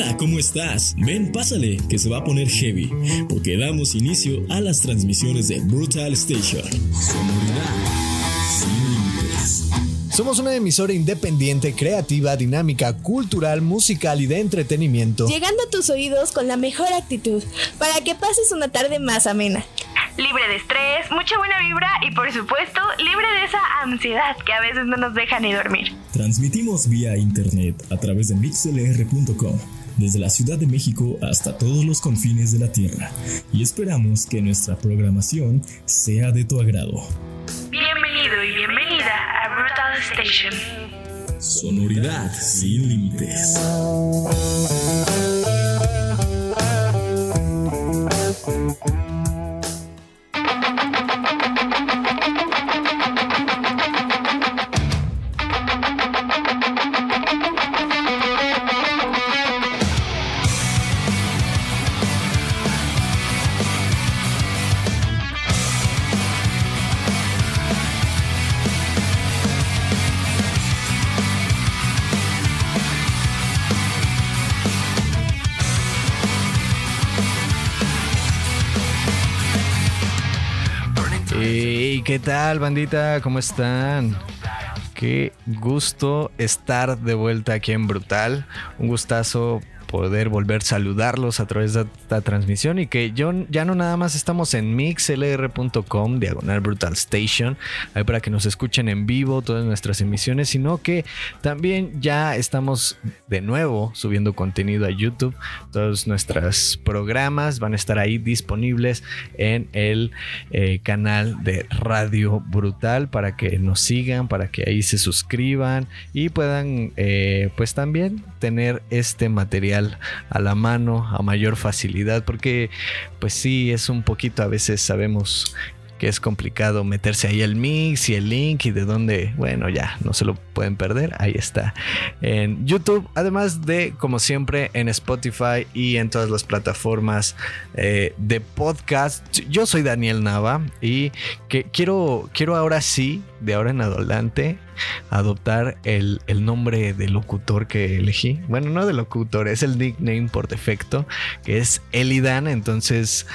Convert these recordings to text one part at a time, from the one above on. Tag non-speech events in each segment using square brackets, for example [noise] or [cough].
Hola, ¿cómo estás? Ven, pásale, que se va a poner heavy, porque damos inicio a las transmisiones de Brutal Station. Somos una emisora independiente, creativa, dinámica, cultural, musical y de entretenimiento. Llegando a tus oídos con la mejor actitud, para que pases una tarde más amena. Libre de estrés, mucha buena vibra y por supuesto libre de esa ansiedad que a veces no nos deja ni dormir. Transmitimos vía internet a través de mixlr.com desde la Ciudad de México hasta todos los confines de la Tierra y esperamos que nuestra programación sea de tu agrado. Bienvenido y bienvenida a Brutal Station. Sonoridad sin límites. ¿Qué tal, bandita? ¿Cómo están? Qué gusto estar de vuelta aquí en Brutal. Un gustazo poder volver a saludarlos a través de esta transmisión y que yo ya no nada más estamos en mixlr.com diagonal brutal station ahí para que nos escuchen en vivo todas nuestras emisiones sino que también ya estamos de nuevo subiendo contenido a YouTube. Todos nuestros programas van a estar ahí disponibles en el eh, canal de Radio Brutal para que nos sigan para que ahí se suscriban y puedan eh, pues también tener este material a la mano a mayor facilidad porque pues sí es un poquito a veces sabemos que es complicado meterse ahí el mix y el link y de dónde, bueno, ya no se lo pueden perder, ahí está en YouTube, además de como siempre en Spotify y en todas las plataformas eh, de podcast. Yo soy Daniel Nava y que quiero, quiero ahora sí, de ahora en adelante, adoptar el, el, nombre de locutor que elegí. Bueno, no de locutor, es el nickname por defecto, que es Elidan. Entonces,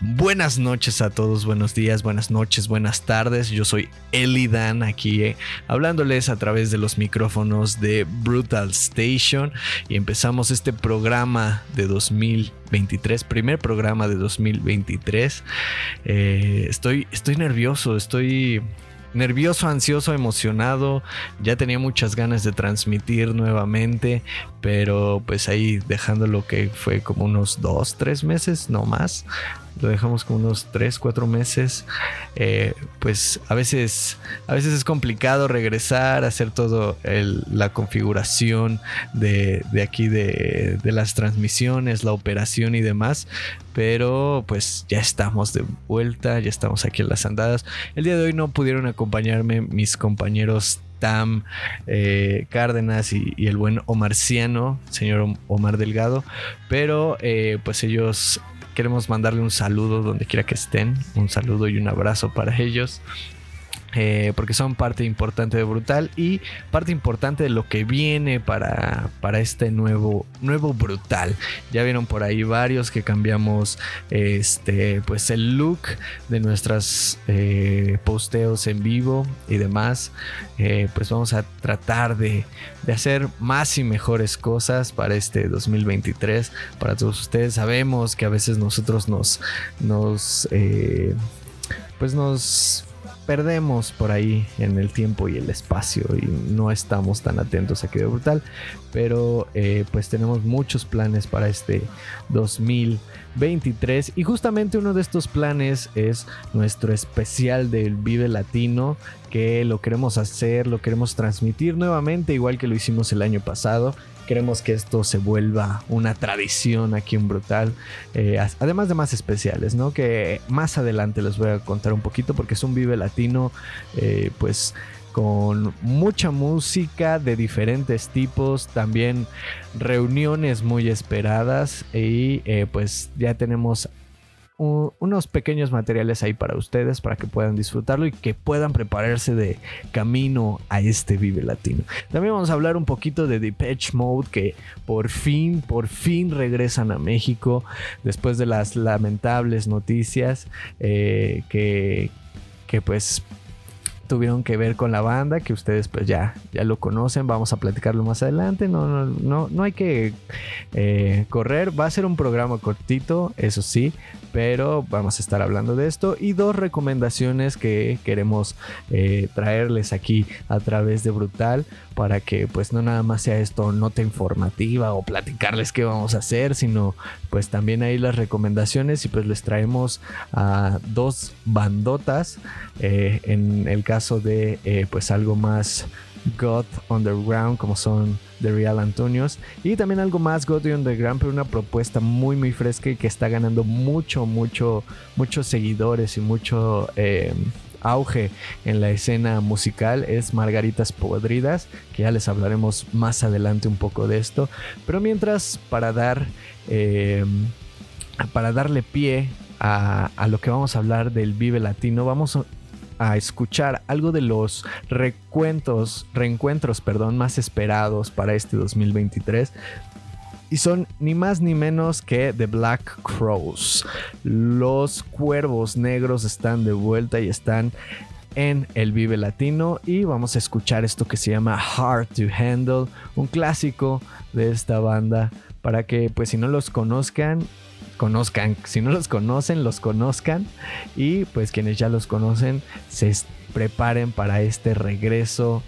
buenas noches a todos, buenos días, buenas noches, buenas tardes. Yo soy Elidan aquí eh, hablándoles a través de los micrófonos de Brutal Station y empezamos este programa de 2023, primer programa de 2023. Eh, estoy, estoy nervioso, estoy nervioso, ansioso, emocionado. Ya tenía muchas ganas de transmitir nuevamente, pero pues ahí dejando lo que fue como unos dos, tres meses, no más. Lo dejamos como unos tres, cuatro meses. Eh, pues a veces, a veces es complicado regresar, hacer todo la configuración de, de aquí de, de las transmisiones, la operación y demás. Pero pues ya estamos de vuelta, ya estamos aquí en las andadas. El día de hoy no pudieron acompañarme mis compañeros Tam eh, Cárdenas y, y, el buen Omarciano, señor Omar Delgado. Pero eh, pues ellos queremos mandarle un saludo donde quiera que estén. Un saludo y un abrazo para ellos. Eh, porque son parte importante de Brutal y parte importante de lo que viene para, para este nuevo, nuevo Brutal. Ya vieron por ahí varios que cambiamos este, pues el look de nuestras eh, posteos en vivo y demás. Eh, pues vamos a tratar de, de, hacer más y mejores cosas para este 2023. Para todos ustedes sabemos que a veces nosotros nos, nos pues nos perdemos por ahí en el tiempo y el espacio y no estamos tan atentos a Quedó Brutal. Pero eh, pues tenemos muchos planes para este 2023 y justamente uno de estos planes es nuestro especial del Vive Latino que lo queremos hacer, lo queremos transmitir nuevamente igual que lo hicimos el año pasado Queremos que esto se vuelva una tradición aquí en Brutal. Eh, además de más especiales, ¿no? Que más adelante les voy a contar un poquito porque es un Vive Latino, eh, pues con mucha música de diferentes tipos, también reuniones muy esperadas y eh, pues ya tenemos unos pequeños materiales ahí para ustedes, para que puedan disfrutarlo y que puedan prepararse de camino a este Vive Latino. También vamos a hablar un poquito de Depeche Mode, que por fin, por fin regresan a México después de las lamentables noticias eh, que, que pues tuvieron que ver con la banda, que ustedes pues ya, ya lo conocen, vamos a platicarlo más adelante, no, no, no, no hay que eh, correr, va a ser un programa cortito, eso sí, pero vamos a estar hablando de esto y dos recomendaciones que queremos eh, traerles aquí a través de Brutal para que pues no nada más sea esto nota informativa o platicarles qué vamos a hacer, sino pues también ahí las recomendaciones y pues les traemos a dos bandotas eh, en el caso de eh, pues algo más God Underground como son The Real Antonios y también algo más God Underground pero una propuesta muy muy fresca y que está ganando mucho mucho muchos seguidores y mucho eh, auge en la escena musical es Margaritas Podridas, que ya les hablaremos más adelante un poco de esto. Pero mientras, para dar. Eh, para darle pie a, a, lo que vamos a hablar del Vive Latino, vamos a escuchar algo de los recuentos, reencuentros, perdón, más esperados para este 2023 y son ni más ni menos que The Black Crows. Los cuervos negros están de vuelta y están en el Vive Latino. Y vamos a escuchar esto que se llama Hard to Handle, un clásico de esta banda. Para que pues si no los conozcan conozcan, si no los conocen, los conozcan y pues quienes ya los conocen se preparen para este regreso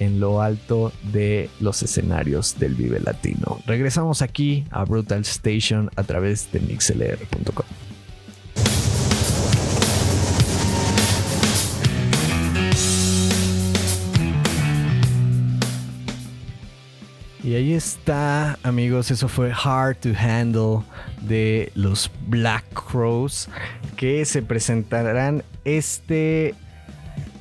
en lo alto de los escenarios del Vive Latino. Regresamos aquí a Brutal Station a través de mixlr.com. Y ahí está, amigos, eso fue Hard to Handle de los Black Crows que se presentarán este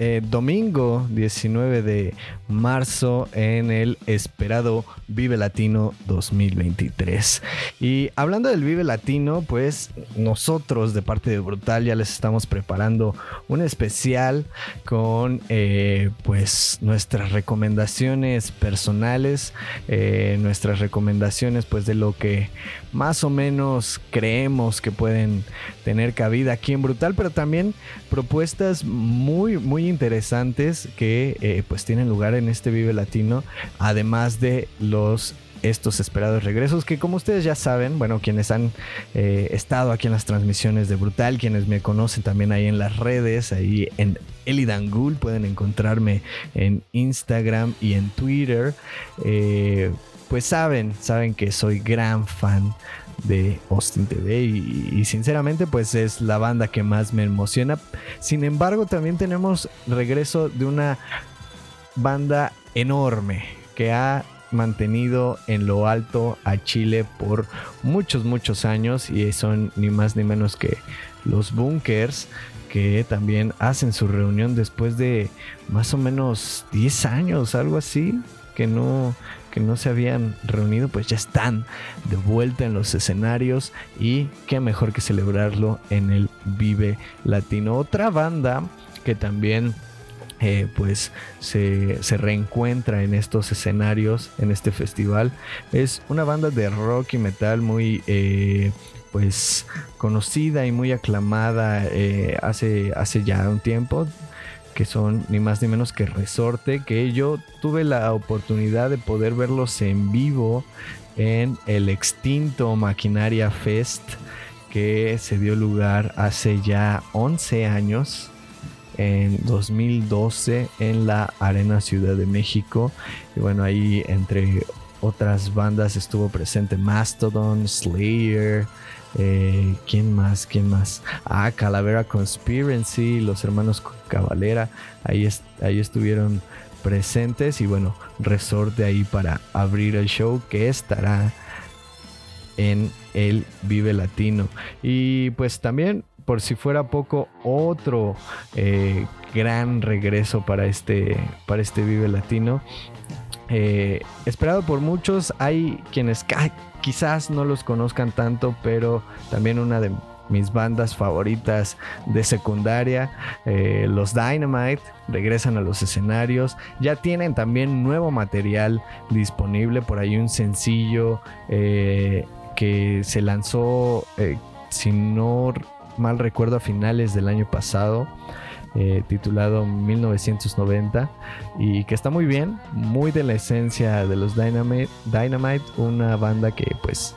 eh, domingo 19 de marzo en el esperado Vive Latino 2023. Y hablando del Vive Latino, pues nosotros de parte de Brutal ya les estamos preparando un especial con eh, pues nuestras recomendaciones personales, eh, nuestras recomendaciones pues de lo que más o menos creemos que pueden tener cabida aquí en Brutal, pero también propuestas muy muy interesantes que eh, pues tienen lugar en este Vive Latino, además de los estos esperados regresos que como ustedes ya saben, bueno, quienes han eh, estado aquí en las transmisiones de Brutal, quienes me conocen también ahí en las redes, ahí en Elidangul, pueden encontrarme en Instagram y en Twitter, eh, pues saben, saben que soy gran fan de Austin TV y, sinceramente pues es la banda que más me emociona. Sin embargo también tenemos regreso de una banda enorme que ha mantenido en lo alto a Chile por muchos muchos años y son ni más ni menos que los Bunkers que también hacen su reunión después de más o menos 10 años, algo así, que no que no se habían reunido, pues ya están de vuelta en los escenarios y qué mejor que celebrarlo en el Vive Latino. Otra banda que también eh, pues se, reencuentra en estos escenarios, en este festival, es una banda de rock y metal muy... Eh, pues conocida y muy aclamada eh, hace, hace ya un tiempo que son ni más ni menos que Resorte, que yo tuve la oportunidad de poder verlos en vivo en el extinto Maquinaria Fest que se dio lugar hace ya 11 años en 2012 en la Arena Ciudad de México. Y bueno ahí entre otras bandas estuvo presente Mastodon, Slayer, eh, ¿Quién más? ¿Quién más? Ah, Calavera Conspiracy, los hermanos Cavalera. Ahí, estuvieron presentes y bueno, resorte ahí para abrir el show que estará en el Vive Latino. Y pues también, por si fuera poco, otro eh, gran regreso para este, para este Vive Latino. Eh, esperado por muchos, hay quienes quizás no los conozcan tanto, pero también una de mis bandas favoritas de secundaria, eh, los Dynamite, regresan a los escenarios. Ya tienen también nuevo material disponible, por ahí un sencillo eh, que se lanzó, eh, si no mal recuerdo, a finales del año pasado. Titulado 1990 y que está muy bien, muy de la esencia de los Dynamite, Dynamite una banda que pues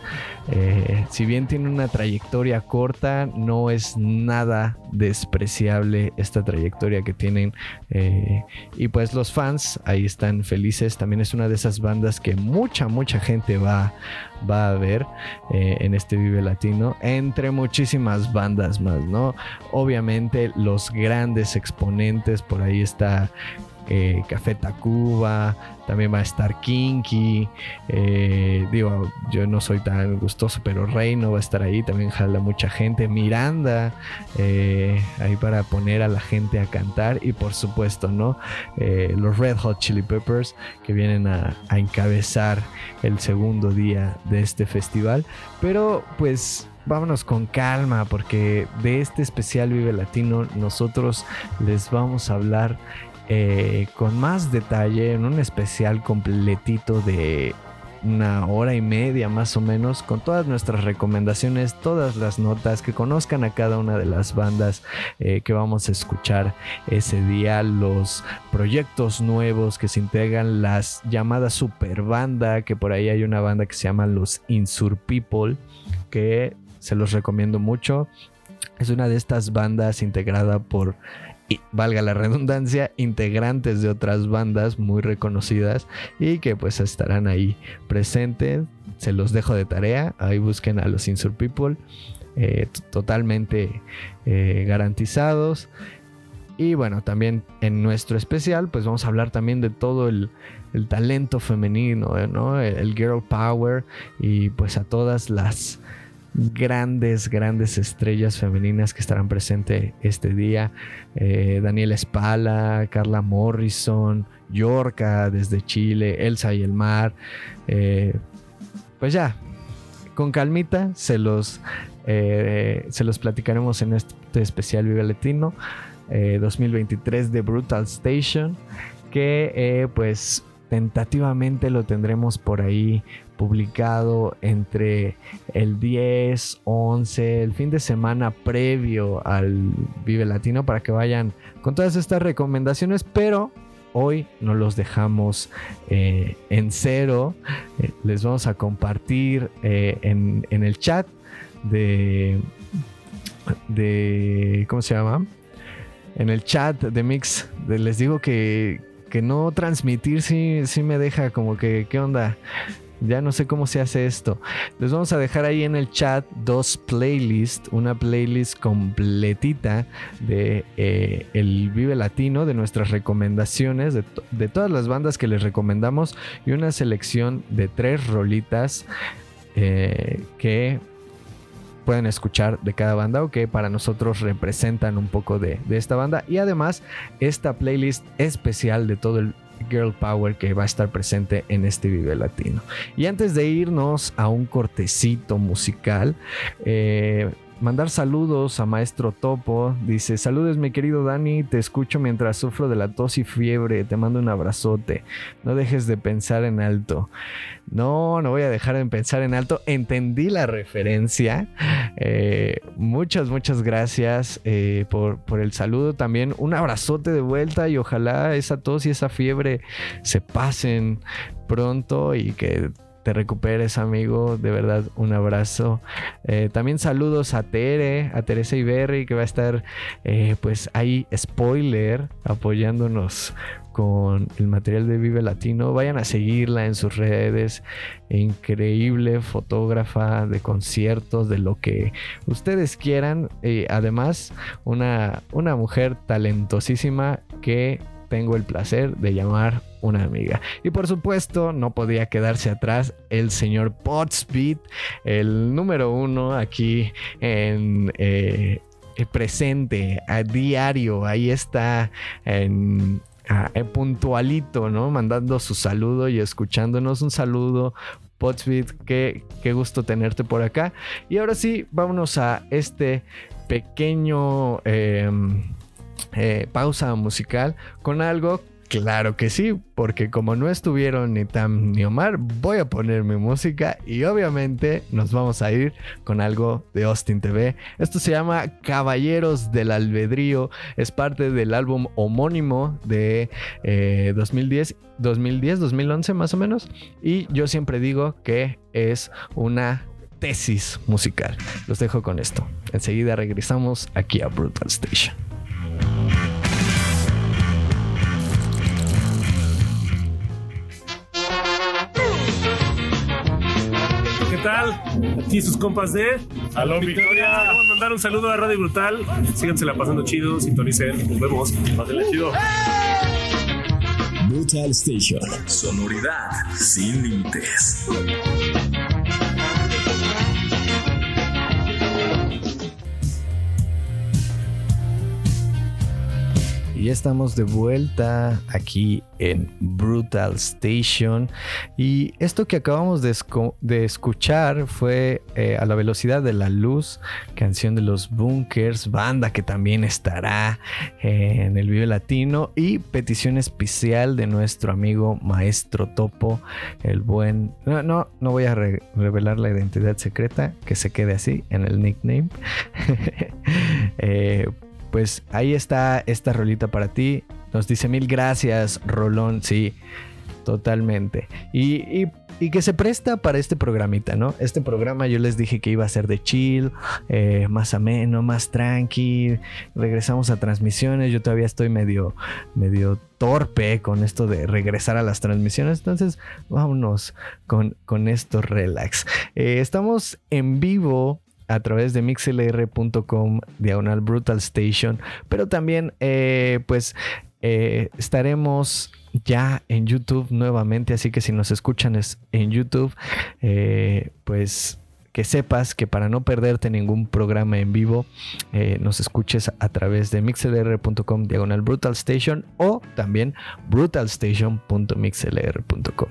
eh, si bien tiene una trayectoria corta, no es nada despreciable esta trayectoria que tienen. Eh, y pues los fans ahí están felices. También es una de esas bandas que mucha, mucha gente va, va a ver eh, en este Vive Latino, entre muchísimas bandas más, ¿no? Obviamente los grandes exponentes, por ahí está eh, Café Tacuba, también va a estar Kinky, eh, digo, yo no soy tan gustoso, pero Reino va a estar ahí, también jala mucha gente, Miranda, eh, ahí para poner a la gente a cantar y por supuesto, ¿no? los Red Hot Chili Peppers que vienen a, a encabezar el segundo día de este festival, pero pues vámonos con calma porque de este especial Vive Latino nosotros les vamos a hablar eh, con más detalle en un especial completito de una hora y media más o menos con todas nuestras recomendaciones, todas las notas, que conozcan a cada una de las bandas eh, que vamos a escuchar ese día, los proyectos nuevos que se integran, las llamadas super banda, que por ahí hay una banda que se llama los Insur People, que se los recomiendo mucho. Es una de estas bandas integrada por valga la redundancia, integrantes de otras bandas muy reconocidas y que pues estarán ahí presentes. Se los dejo de tarea, ahí busquen a los Insur People, eh, totalmente eh, garantizados. Y bueno, también en nuestro especial, pues vamos a hablar también de todo el, talento femenino, ¿no? el girl power y pues a todas las grandes, grandes estrellas femeninas que estarán presentes este día. Eh, Daniela Espala, Carla Morrison, Yorka desde Chile, Elsa y el Mar. Eh, pues ya, con calmita se los, eh, se los platicaremos en este especial Vive Latino 2023 de Brutal Station. Que pues tentativamente lo tendremos por ahí publicado entre el 10, 11, el fin de semana previo al Vive Latino para que vayan con todas estas recomendaciones, pero hoy no los dejamos eh, en cero. Eh, les vamos a compartir eh, en, el chat de, de, ¿cómo se llama? En el chat de Mix, les digo que, que no transmitir sí, sí me deja como que, ¿qué onda? Ya no sé cómo se hace esto. Les vamos a dejar ahí en el chat dos playlists. Una playlist completita de eh, el Vive Latino, de nuestras recomendaciones, de, todas las bandas que les recomendamos. Y una selección de tres rolitas eh, que pueden escuchar de cada banda o que para nosotros representan un poco de, de, esta banda y además esta playlist especial de todo el Girl Power que va a estar presente en este video latino. Y antes de irnos a un cortecito musical, eh, mandar saludos a Maestro Topo. Dice, saludos mi querido Dani, te escucho mientras sufro de la tos y fiebre, te mando un abrazote. No dejes de pensar en alto. No, no voy a dejar de pensar en alto. Entendí la referencia. Eh, muchas, muchas gracias eh, por, por el saludo. También un abrazote de vuelta y ojalá esa tos y esa fiebre se pasen pronto y que te recuperes, amigo. De verdad, un abrazo. Eh, también saludos a Tere, a Teresa Iberri, que va a estar, eh, pues ahí, spoiler, apoyándonos con el material de Vive Latino. Vayan a seguirla en sus redes. Increíble fotógrafa de conciertos, de lo que ustedes quieran. y además, una, una mujer talentosísima que tengo el placer de llamar una amiga. Y por supuesto, no podía quedarse atrás el señor Potsbeat, el número uno aquí en... Eh, presente a diario, ahí está en, puntualito, ¿no? Mandando su saludo y escuchándonos un saludo Potsbit, qué, qué gusto tenerte por acá. Y ahora sí, vámonos a este pequeño em, eh, pausa musical con algo Claro que sí, porque como no estuvieron ni Tam ni Omar, voy a poner mi música y obviamente nos vamos a ir con algo de Austin TV. Esto se llama Caballeros del Albedrío, es parte del álbum homónimo de 2010, 2010, 2011 más o menos. Y yo siempre digo que es una tesis musical. Los dejo con esto. Enseguida regresamos aquí a Brutal Station. Aquí sus compas de Aló Victoria. Vamos a mandar un saludo a Radio Brutal. Síganse la pasando chido, sintonicen. Nos vemos. Pásenla chido. Brutal Station. Sonoridad sin límites. Y estamos de vuelta aquí en Brutal Station. Y esto que acabamos de, escuchar fue eh, A la velocidad de la luz, canción de los Bunkers, banda que también estará eh, en el video latino. Y petición especial de nuestro amigo Maestro Topo, el buen... No, no, no voy a revelar la identidad secreta, que se quede así en el nickname. [laughs] eh, pues ahí está esta rolita para ti. Nos dice mil gracias, Rolón. Sí, totalmente. Y, que se presta para este programita, ¿no? Este programa yo les dije que iba a ser de chill, eh, más ameno, más tranqui. Regresamos a transmisiones. Yo todavía estoy medio, medio torpe con esto de regresar a las transmisiones. Entonces, vámonos con, con esto relax. Eh, estamos en vivo a través de mixlr.com diagonal brutal station pero también eh, pues eh, estaremos ya en YouTube nuevamente así que si nos escuchan es en YouTube eh, pues que sepas que para no perderte ningún programa en vivo, nos escuches a través de mixlr.com diagonal brutal station o también brutalstation.mixlr.com.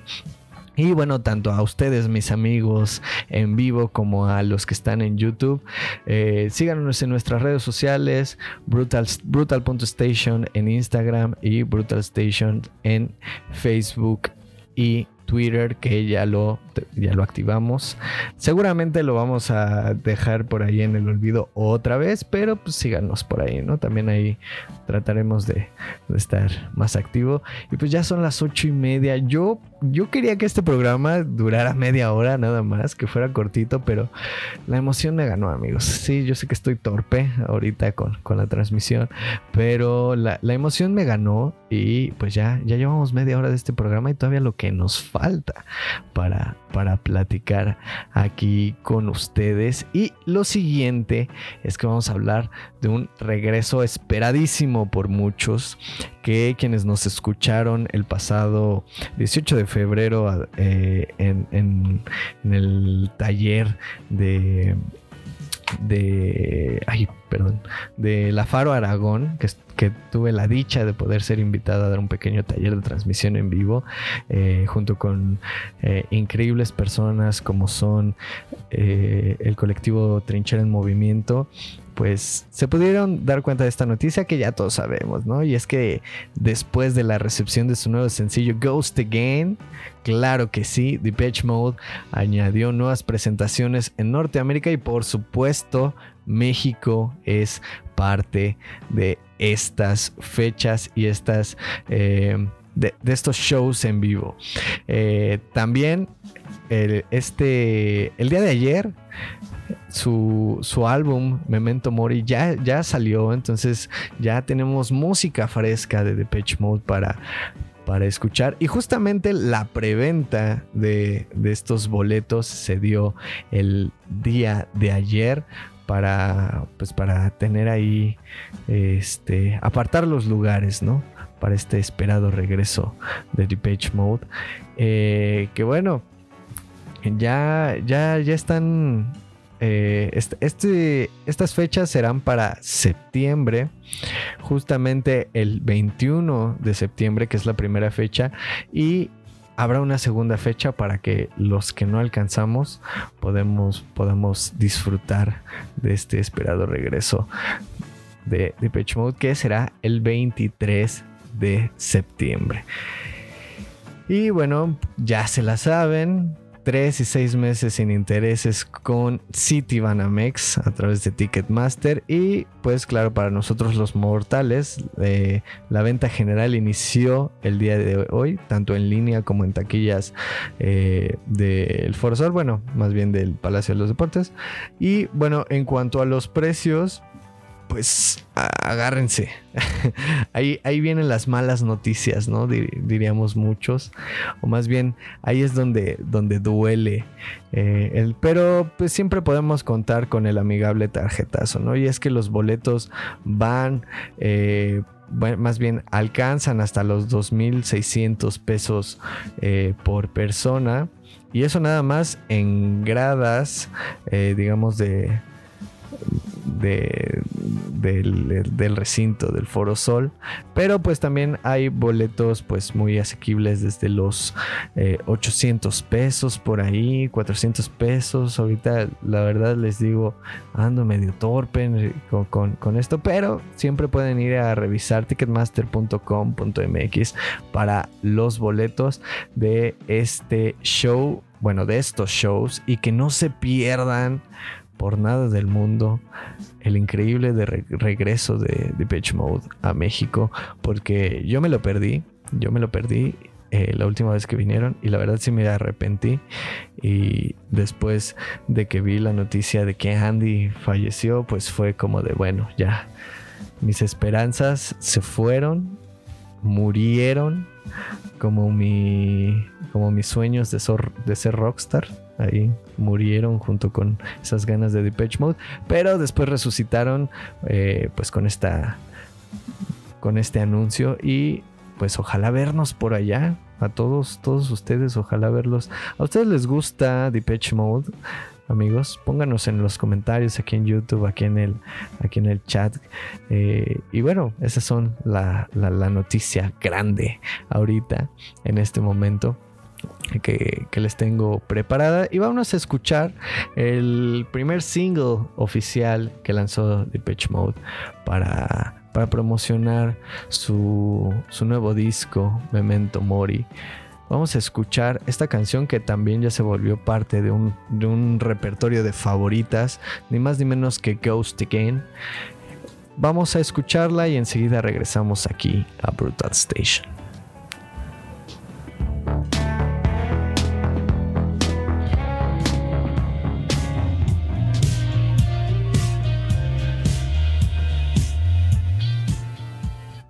Y bueno, tanto a ustedes, mis amigos en vivo, como a los que están en YouTube, eh, síganos en nuestras redes sociales, brutal, brutal.station en Instagram y Brutal Station en Facebook y Twitter que ya lo, ya lo activamos. Seguramente lo vamos a dejar por ahí en el olvido otra vez, pero pues síganos por ahí, ¿no? También ahí trataremos de, estar más activo. Y pues ya son las ocho y media. Yo yo quería que este programa durara media hora nada más, que fuera cortito, pero la emoción me ganó, amigos. Sí, yo sé que estoy torpe ahorita con, la transmisión, pero la, emoción me ganó y pues ya, ya llevamos media hora de este programa y todavía lo que nos falta para, para platicar aquí con ustedes. Y lo siguiente es que vamos a hablar de un regreso esperadísimo por muchos, que quienes nos escucharon el pasado 18 de febrero eh, en, el taller de de ay perdón de la Faro Aragón que, que, tuve la dicha de poder ser invitado a dar un pequeño taller de transmisión en vivo eh, junto con eh, increíbles personas como son el colectivo Trinchera en Movimiento pues se pudieron dar cuenta de esta noticia que ya todos sabemos, ¿no? Y es que después de la recepción de su nuevo sencillo Ghost Again, claro que sí, Depeche Mode añadió nuevas presentaciones en Norteamérica y por supuesto México es parte de estas fechas y estas... Eh, de, estos shows en vivo. Eh, también este, el día de ayer su, álbum Memento Mori ya, ya salió, entonces ya tenemos música fresca de Depeche Mode para, para escuchar. Y justamente la preventa de, estos boletos se dio el día de ayer para, pues para tener ahí, este, apartar los lugares, ¿no? Para este esperado regreso de Depeche Mode. Eh, que bueno, ya, ya, ya están eh, este, estas fechas serán para septiembre, justamente el 21 de septiembre, que es la primera fecha, y habrá una segunda fecha para que los que no alcanzamos podamos disfrutar de este esperado regreso de Depeche Mode que será el 23 de septiembre. Y bueno, ya se la saben, tres y seis meses sin intereses con Citibanamex a través de Ticketmaster. Y pues claro para nosotros los mortales eh, la venta general inició el día de hoy tanto en línea como en taquillas eh, del Foro Sol bueno más bien del Palacio de los Deportes. Y bueno en cuanto a los precios pues agárrense. [laughs] ahí, ahí vienen las malas noticias, ¿no? diríamos muchos. O más bien, ahí es donde, donde duele. Eh, pero pues siempre podemos contar con el amigable tarjetazo, ¿no? Y es que los boletos van... Eh, más bien alcanzan hasta los 2.600 pesos eh, por persona. Y eso nada más en gradas, digamos, de, de, del, recinto del Foro Sol. Pero pues también hay boletos pues muy asequibles desde los 800 eh, pesos por ahí, 400 pesos. Ahorita la verdad les digo, ando medio torpe con, con esto, pero siempre pueden ir a revisar ticketmaster.com.mx para los boletos de este show, bueno, de estos shows y que no se pierdan por nada del mundo el increíble de regreso de Depeche Mode a México, porque yo me lo perdí, yo me lo perdí eh, la última vez que vinieron y la verdad sí me arrepentí y después de que vi la noticia de que Andy falleció, pues fue como de bueno, ya mis esperanzas se fueron, murieron como mi como mis sueños de, de ser rockstar ahí murieron junto con esas ganas de Depeche Mode, pero después resucitaron eh, pues con esta con este anuncio y pues ojalá vernos por allá a todos todos ustedes ojalá verlos. A ustedes les gusta Depeche Mode amigos pónganos en los comentarios aquí en YouTube aquí en el aquí en el chat. Eh, y bueno esas son la, la noticia grande ahorita en este momento que, les tengo preparada y vamos a escuchar el primer single oficial que lanzó Depeche Mode para, para promocionar su, su nuevo disco Memento Mori vamos a escuchar esta canción que también ya se volvió parte de un, de un, repertorio de favoritas, ni más ni menos que Ghost Again. Vamos a escucharla y enseguida regresamos aquí a Brutal Station.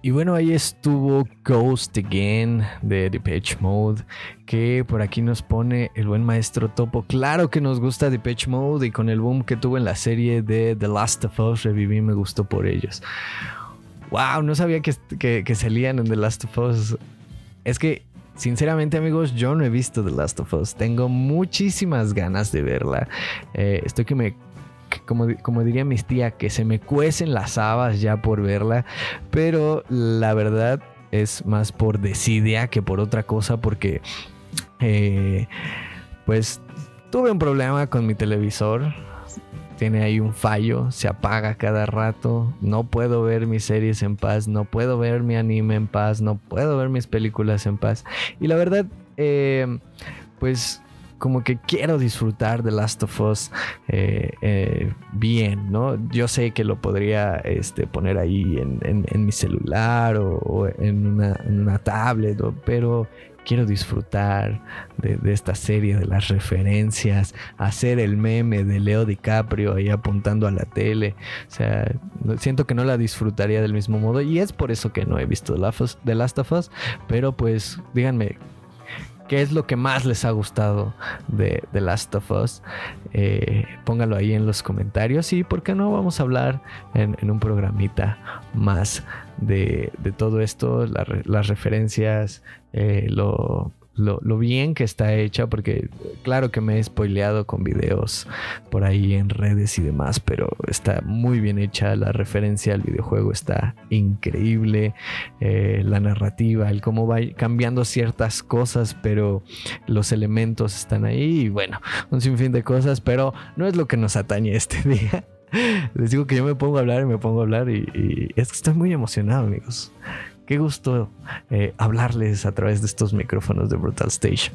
Y bueno, ahí estuvo Ghost Again de Depeche Mode, que por aquí nos pone el buen maestro Topo. Claro que nos gusta Depeche Mode y con el boom que tuvo en la serie de The Last of Us, reviví, me gustó por ellos. Wow, no sabía que, que, salían en The Last of Us. Es que Sinceramente amigos, yo no he visto The Last of Us. Tengo muchísimas ganas de verla. Eh, estoy que me como, como diría mis tía, que se me cuecen las habas ya por verla, pero la verdad es más por desidia que por otra cosa, porque eh, pues tuve un problema con mi televisor. Tiene ahí un fallo, se apaga cada rato, no puedo ver mis series en paz, no puedo ver mi anime en paz, no puedo ver mis películas en paz. Y la verdad, eh, pues como que quiero disfrutar de Last of Us eh, eh, bien, ¿no? Yo sé que lo podría este, poner ahí en, mi celular o, en, una, tablet, pero quiero disfrutar de, esta serie, de las referencias, hacer el meme de Leo DiCaprio ahí apuntando a la tele. O sea, siento que no la disfrutaría del mismo modo y es por eso que no he visto The Last of Us, pero pues díganme qué es lo que más les ha gustado de The Last of Us. Eh, póngalo ahí en los comentarios y por qué no vamos a hablar en, un programita más de, todo esto, las referencias, eh, lo, lo, bien que está hecha, porque claro que me he spoileado con videos por ahí en redes y demás, pero está muy bien hecha, la referencia al videojuego está increíble, eh, la narrativa, el cómo va cambiando ciertas cosas, pero los elementos están ahí y bueno, un sinfín de cosas, pero no es lo que nos atañe este [laughs] día. Les digo que yo me pongo a hablar y me pongo a hablar y, y es que estoy muy emocionado, amigos. Qué gusto eh, hablarles a través de estos micrófonos de Brutal Stage.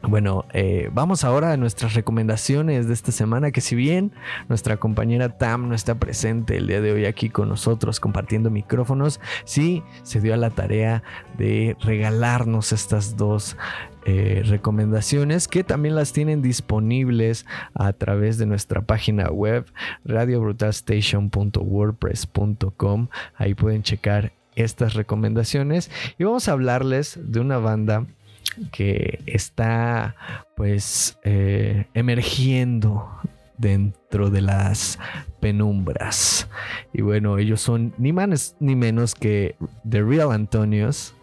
Bueno, eh, vamos ahora a nuestras recomendaciones de esta semana, que si bien nuestra compañera Tam no está presente el día de hoy aquí con nosotros compartiendo micrófonos, sí se dio a la tarea de regalarnos estas dos eh, recomendaciones que también las tienen disponibles a través de nuestra página web radiobrutalstation.wordpress.com. Ahí pueden checar estas recomendaciones. Y vamos a hablarles de una banda que está pues eh, emergiendo dentro de las penumbras. Y bueno, ellos son ni más ni menos que The Real Antonios,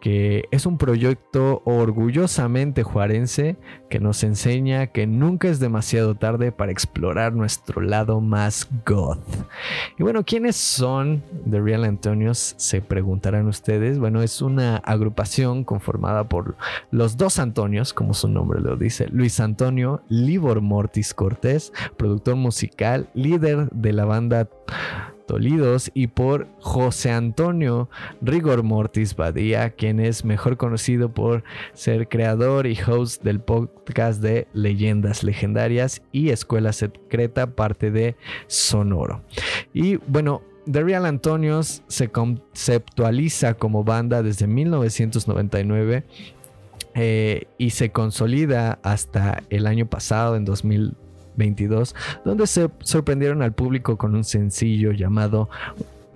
que es un proyecto orgullosamente juarense que nos enseña que nunca es demasiado tarde para explorar nuestro lado más goth. Y bueno, ¿quiénes son The Real Antonios? Se preguntarán ustedes. Bueno, es una agrupación conformada por los dos Antonios, como su nombre lo dice, Luis Antonio Libor Mortis Cortés, productor musical, líder de la banda Tolidos y por José Antonio Rigor Mortis Badía, quien es mejor conocido por ser creador y host del podcast de Leyendas Legendarias y Escuela Secreta, parte de Sonoro. Y bueno, The Real Antonios se conceptualiza como banda desde 1999 eh, y se consolida hasta el año pasado, en 2000 22, donde se sorprendieron al público con un sencillo llamado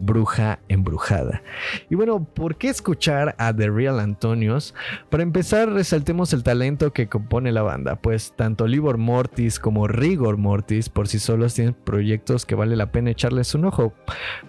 Bruja Embrujada. Y bueno, ¿por qué escuchar a The Real Antonios? Para empezar, resaltemos el talento que compone la banda, pues tanto Libor Mortis como Rigor Mortis por sí solos tienen proyectos que vale la pena echarles un ojo.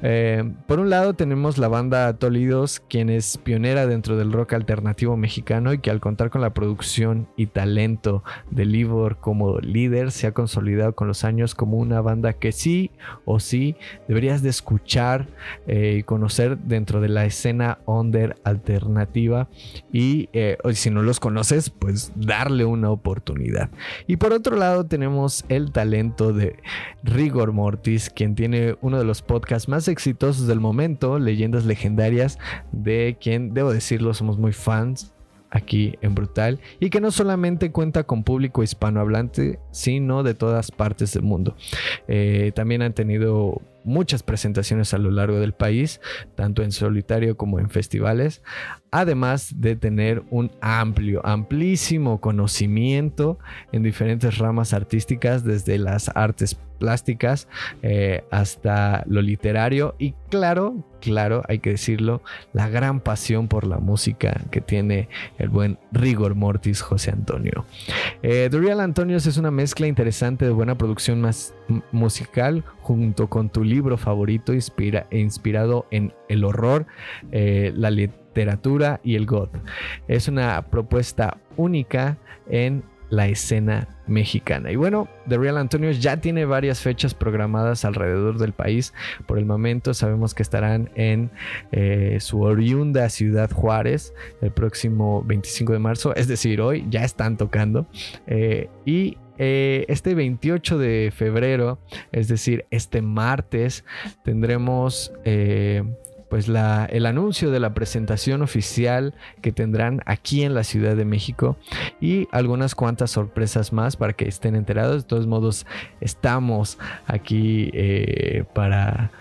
Eh, por un lado tenemos la banda Tolidos, quien es pionera dentro del rock alternativo mexicano y que al contar con la producción y talento de Libor como líder se ha consolidado con los años como una banda que sí o sí deberías de escuchar eh, y conocer dentro de la escena under alternativa y eh, si no los conoces pues darle una oportunidad y por otro lado tenemos el talento de Rigor Mortis quien tiene uno de los podcasts más exitosos del momento leyendas legendarias de quien debo decirlo somos muy fans aquí en Brutal y que no solamente cuenta con público hispanohablante, sino de todas partes del mundo. Eh, también han tenido muchas presentaciones a lo largo del país, tanto en solitario como en festivales, además de tener un amplio, amplísimo conocimiento en diferentes ramas artísticas, desde las artes plásticas eh, hasta lo literario y claro, claro, hay que decirlo, la gran pasión por la música que tiene el buen Rigor Mortis José Antonio. Eh, The Real Antonios es una mezcla interesante de buena producción más musical junto con tu libro favorito inspira, inspirado en el horror, eh, la literatura y el goth. Es una propuesta única en la escena mexicana. Y bueno, The Real Antonio ya tiene varias fechas programadas alrededor del país. Por el momento sabemos que estarán en eh, su oriunda ciudad Juárez el próximo 25 de marzo, es decir, hoy ya están tocando. Eh, y eh, este 28 de febrero, es decir, este martes, tendremos pues el anuncio de la presentación oficial que tendrán aquí en la Ciudad de México y algunas cuantas sorpresas más para que estén enterados. De todos modos, estamos aquí eh, para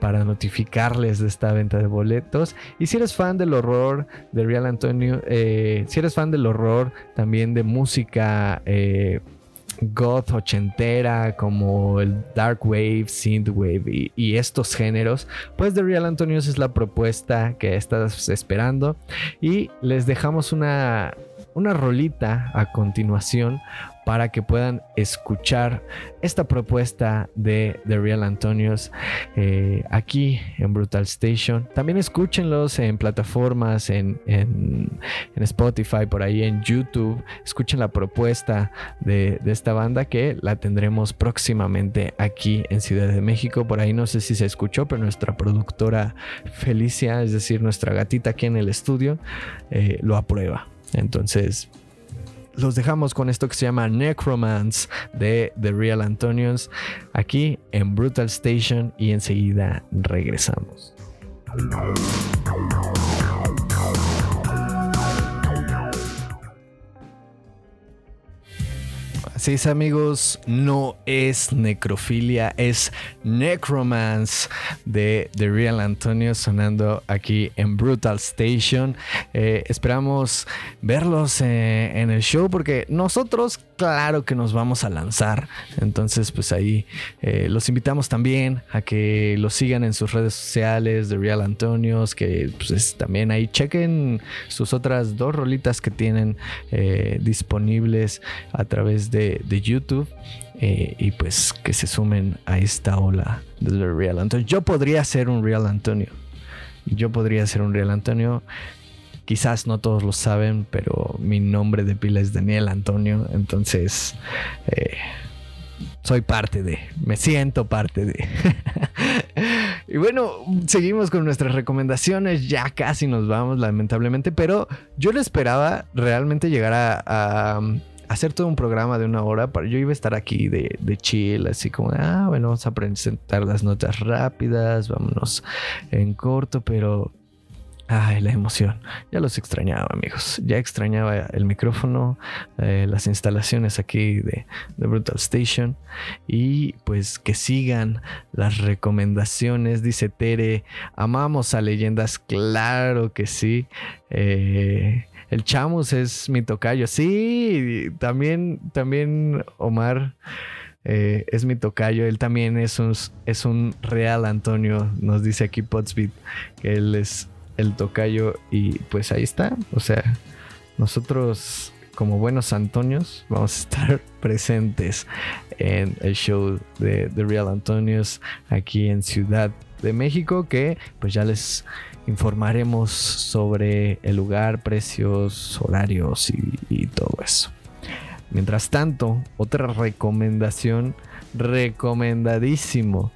para notificarles de esta venta de boletos. Y si eres fan del horror de Real Antonio, si eres fan del horror también de música goth ochentera como el dark wave, synth wave y, estos géneros, pues The Real Antonios es la propuesta que estás esperando. Y les dejamos una una rolita a continuación para que puedan escuchar esta propuesta de The Real Antonios eh, aquí en Brutal Station. También escúchenlos en plataformas, en, en, Spotify, por ahí en YouTube. Escuchen la propuesta de, de, esta banda que la tendremos próximamente aquí en Ciudad de México. Por ahí no sé si se escuchó, pero nuestra productora Felicia, es decir, nuestra gatita aquí en el estudio, eh, lo aprueba. Entonces, los dejamos con esto que se llama Necromance de The Real Antonios aquí en Brutal Station y enseguida regresamos. Así amigos, no es necrofilia, es necromance de The Real Antonio sonando aquí en Brutal Station. Eh, esperamos verlos eh, en el show porque nosotros claro que nos vamos a lanzar. Entonces pues ahí eh, los invitamos también a que los sigan en sus redes sociales, The Real Antonios, que pues también ahí chequen sus otras dos rolitas que tienen disponibles a través de de, YouTube. Eh, y pues que se sumen a esta ola de Real Antonio. Yo podría ser un Real Antonio. Yo podría ser un Real Antonio. Quizás no todos lo saben, pero mi nombre de pila es Daniel Antonio. Entonces, eh, soy parte de, me siento parte de. [laughs] y bueno, seguimos con nuestras recomendaciones, ya casi nos vamos lamentablemente, pero yo le esperaba realmente llegar a, hacer todo un programa de una hora. Para, yo iba a estar aquí de, de chill, así como, ah, bueno, vamos a presentar las notas rápidas, vámonos en corto, pero Ay, la emoción. Ya los extrañaba, amigos. Ya extrañaba el micrófono, eh, las instalaciones aquí de, de, Brutal Station. Y pues que sigan las recomendaciones. Dice Tere, amamos a leyendas. Claro que sí. Eh, el Chamus es mi tocayo. Sí, también, también Omar eh, es mi tocayo. Él también es un, es un real Antonio. Nos dice aquí Potsbeat que él es el tocayo. Y pues ahí está. O sea, nosotros como buenos Antonios vamos a estar [laughs] presentes en el show de The Real Antonios aquí en Ciudad de México que pues ya les informaremos sobre el lugar, precios, horarios y, todo eso. Mientras tanto, otra recomendación, recomendadísimo,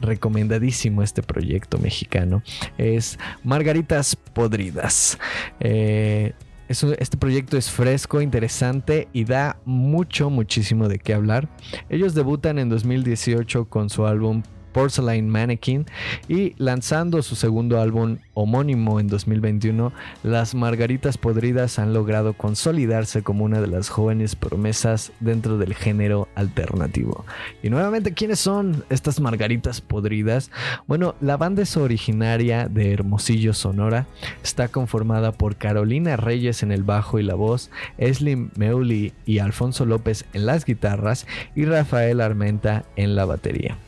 recomendadísimo este proyecto mexicano, es Margaritas Podridas. Eh, este proyecto es fresco, interesante y da mucho, muchísimo de qué hablar. Ellos debutan en 2018 con su álbum Porcelain Mannequin y lanzando su segundo álbum homónimo en 2021, las Margaritas Podridas han logrado consolidarse como una de las jóvenes promesas dentro del género alternativo. Y nuevamente, ¿quiénes son estas Margaritas Podridas? Bueno, la banda es originaria de Hermosillo, Sonora. Está conformada por Carolina Reyes en el bajo y la voz, Eslim Meuli y Alfonso López en las guitarras y Rafael Armenta en la batería.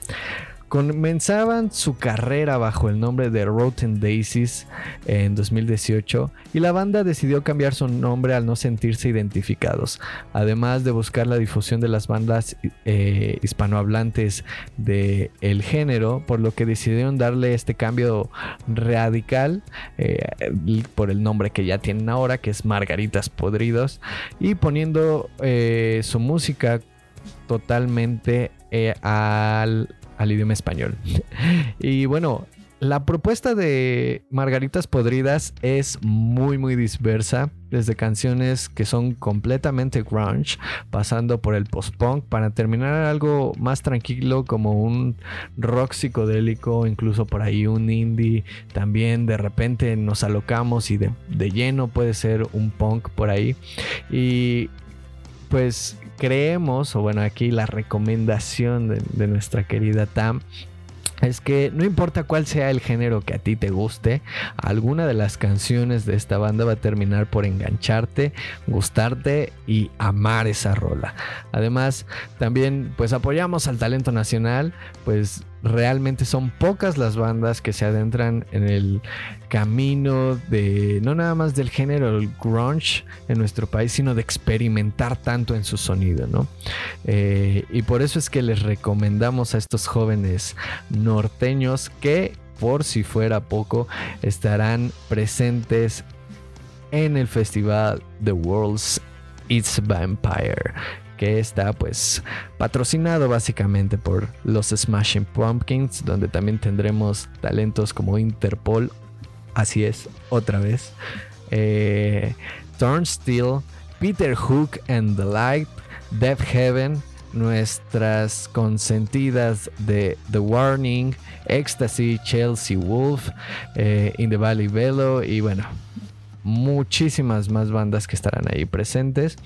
Comenzaban su carrera bajo el nombre de Rotten Daisies en 2018 y la banda decidió cambiar su nombre al no sentirse identificados, además de buscar la difusión de las bandas eh, hispanohablantes del el género, por lo que decidieron darle este cambio radical eh, por el nombre que ya tienen ahora, que es Margaritas Podridos, y poniendo eh, su música totalmente al al idioma español. y bueno, la propuesta de Margaritas Podridas es muy muy diversa, desde canciones que son completamente grunge, pasando por el post-punk, para terminar algo más tranquilo como un rock psicodélico, incluso por ahí un indie, también de repente nos alocamos y de, lleno puede ser un punk por ahí. Y pues creemos, o bueno, aquí la recomendación de, nuestra querida Tam es que no importa cuál sea el género que a ti te guste, alguna de las canciones de esta banda va a terminar por engancharte, gustarte y amar esa rola. Además, también pues apoyamos al talento nacional, pues realmente son pocas las bandas que se adentran en el camino de no nada más del género grunge en nuestro país, sino de experimentar tanto en su sonido, ¿no? Eh, y por eso es que les recomendamos a estos jóvenes norteños que, por si fuera poco, estarán presentes en el festival The World's It's Vampire que está pues patrocinado básicamente por los Smashing Pumpkins, donde también tendremos talentos como Interpol, así es, otra vez, eh, Turnstile, Peter Hook and the Light, Death Heaven, nuestras consentidas de The Warning, Ecstasy, Chelsea Wolf, eh, In the Valley Velo y bueno, muchísimas más bandas que estarán ahí presentes.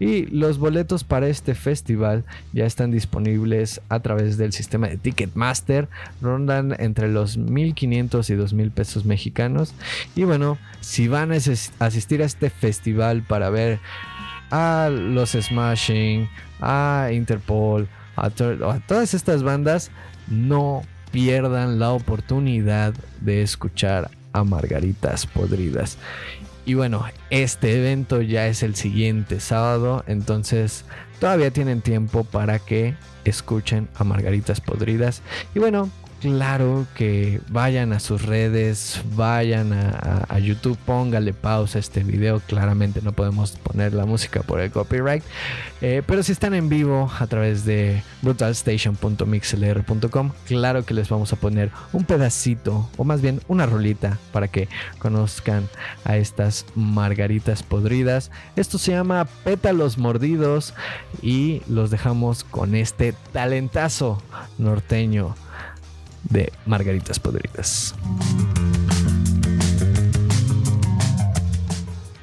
Y los boletos para este festival ya están disponibles a través del sistema de Ticketmaster. Rondan entre los 1500 y 2000 pesos mexicanos. Y bueno, si van a asistir a este festival para ver a los Smashing, a Interpol, a, a todas estas bandas, no pierdan la oportunidad de escuchar a Margaritas Podridas. Y bueno, este evento ya es el siguiente sábado, entonces todavía tienen tiempo para que escuchen a Margaritas Podridas. Y bueno, claro que vayan a sus redes, vayan a, YouTube, póngale pausa a este video. Claramente no podemos poner la música por el copyright. Eh, pero si están en vivo a través de brutalstation.mixlr.com, claro que les vamos a poner un pedacito, o más bien una rolita, para que conozcan a estas margaritas podridas. Esto se llama Pétalos Mordidos y los dejamos con este talentazo norteño de Margaritas Podridas.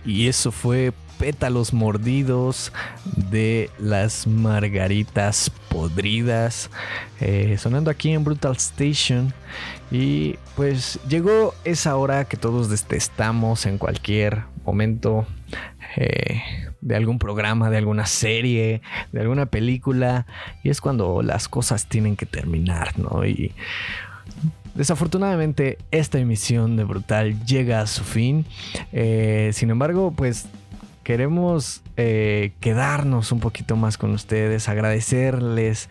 Y eso fue pétalos mordidos de las margaritas podridas eh, sonando aquí en Brutal Station y pues llegó esa hora que todos detestamos en cualquier momento eh, de algún programa, de alguna serie, de alguna película. Y es cuando las cosas tienen que terminar, ¿no? Y Desafortunadamente esta emisión de Brutal llega a su fin. Eh, sin embargo, pues queremos eh, quedarnos un poquito más con ustedes, agradecerles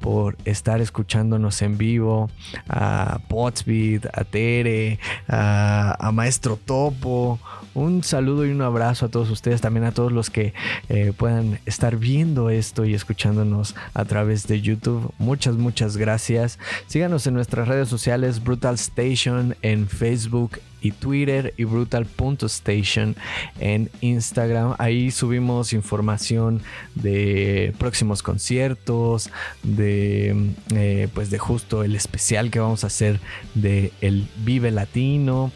por estar escuchándonos en vivo, a Potsbeat, a Tere, a, Maestro Topo. Un saludo y un abrazo a todos ustedes, también a todos los que eh, puedan estar viendo esto y escuchándonos a través de YouTube. Muchas, muchas gracias. Síganos en nuestras redes sociales, Brutal Station en Facebook y Twitter y brutal.station en Instagram. Ahí subimos información de próximos conciertos, de eh, pues de justo el especial que vamos a hacer de el Vive Latino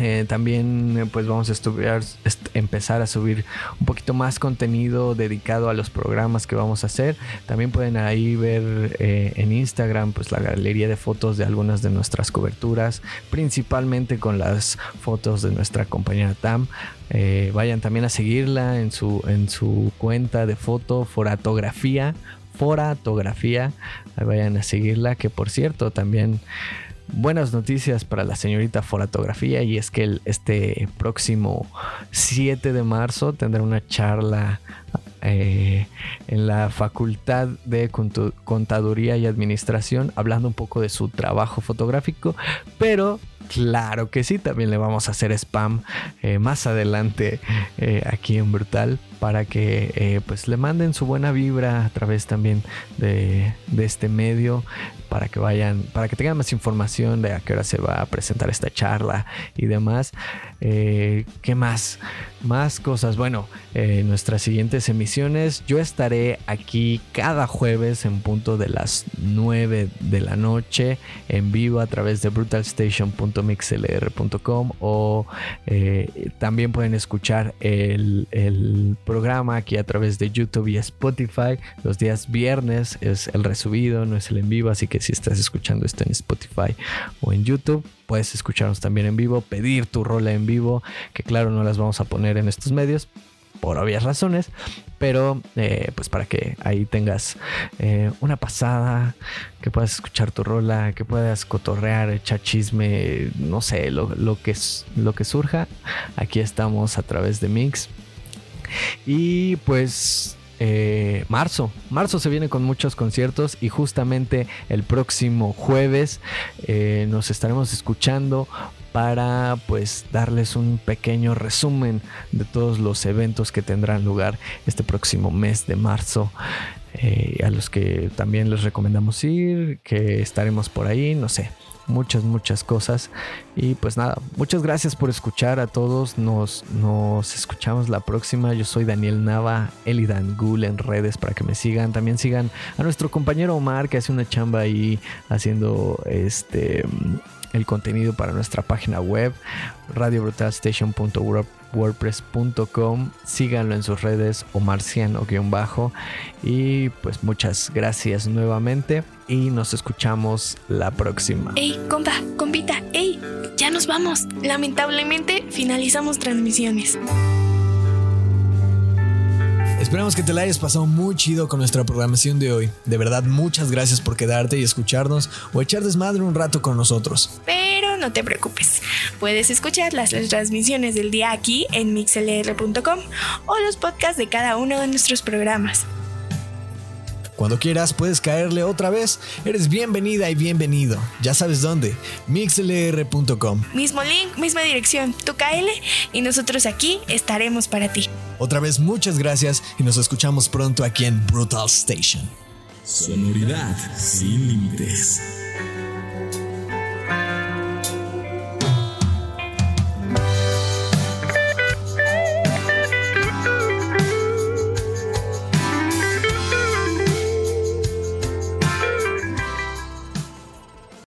eh, también eh, pues vamos a estudiar, empezar a subir un poquito más contenido dedicado a los programas que vamos a hacer. También pueden ahí ver eh, en Instagram pues la galería de fotos de algunas de nuestras coberturas, principalmente con las fotos de nuestra compañera Tam. vayan también a seguirla en su, en su cuenta de foto, foratografía, foratografía. vayan a seguirla, que por cierto también buenas noticias para la señorita Foratografía y es que este próximo 7 de marzo tendrá una charla eh, en la Facultad de Contaduría y Administración hablando un poco de su trabajo fotográfico, pero Claro que sí, también le vamos a hacer spam eh, más adelante eh, aquí en Brutal para que pues le manden su buena vibra a través también de, de, este medio para que vayan, para que tengan más información de a qué hora se va a presentar esta charla y demás. Eh, ¿Qué más? Más cosas. Bueno, en nuestras siguientes emisiones yo estaré aquí cada jueves en punto de las 9 de la noche en vivo a través de brutalstation.mixlr.com o eh, también pueden escuchar el, el programa aquí a través de YouTube y Spotify. Los días viernes es el resubido, no es el en vivo, así que si estás escuchando esto en Spotify o en YouTube, puedes escucharnos también en vivo, pedir tu rola en vivo, que claro, no las vamos a poner en estos medios, por obvias razones, pero eh, pues para que ahí tengas eh, una pasada, que puedas escuchar tu rola, que puedas cotorrear, echar chisme, no sé, lo, que, lo que surja, aquí estamos a través de Mix. Y pues eh, marzo. Marzo se viene con muchos conciertos y justamente el próximo jueves nos estaremos escuchando para pues darles un pequeño resumen de todos los eventos que tendrán lugar este próximo mes de marzo. Eh, a los que también les recomendamos ir, que estaremos por ahí, no sé, muchas, muchas cosas. Y pues nada, muchas gracias por escuchar a todos. Nos, nos escuchamos la próxima. Yo soy Daniel Nava, Elidan Gul en redes para que me sigan. También sigan a nuestro compañero Omar que hace una chamba ahí haciendo este el contenido para nuestra página web radiobrutalstation.wordpress.com síganlo en sus redes o marciano bajo. Y pues muchas gracias nuevamente y nos escuchamos la próxima. Ey compa compita ey ya nos vamos. Lamentablemente finalizamos transmisiones Esperamos que te la hayas pasado muy chido con nuestra programación de hoy. De verdad, muchas gracias por quedarte y escucharnos o echar desmadre un rato con nosotros. Pero no te preocupes, puedes escuchar las, transmisiones del día aquí en mixlr.com o los podcasts de cada uno de nuestros programas. Cuando quieras puedes caerle otra vez. Eres bienvenida y bienvenido. Ya sabes dónde. mixlr.com. Mismo link, misma dirección. Tú caele y nosotros aquí estaremos para ti. Otra vez muchas gracias y nos escuchamos pronto aquí en Brutal Station. Sonoridad sin límites.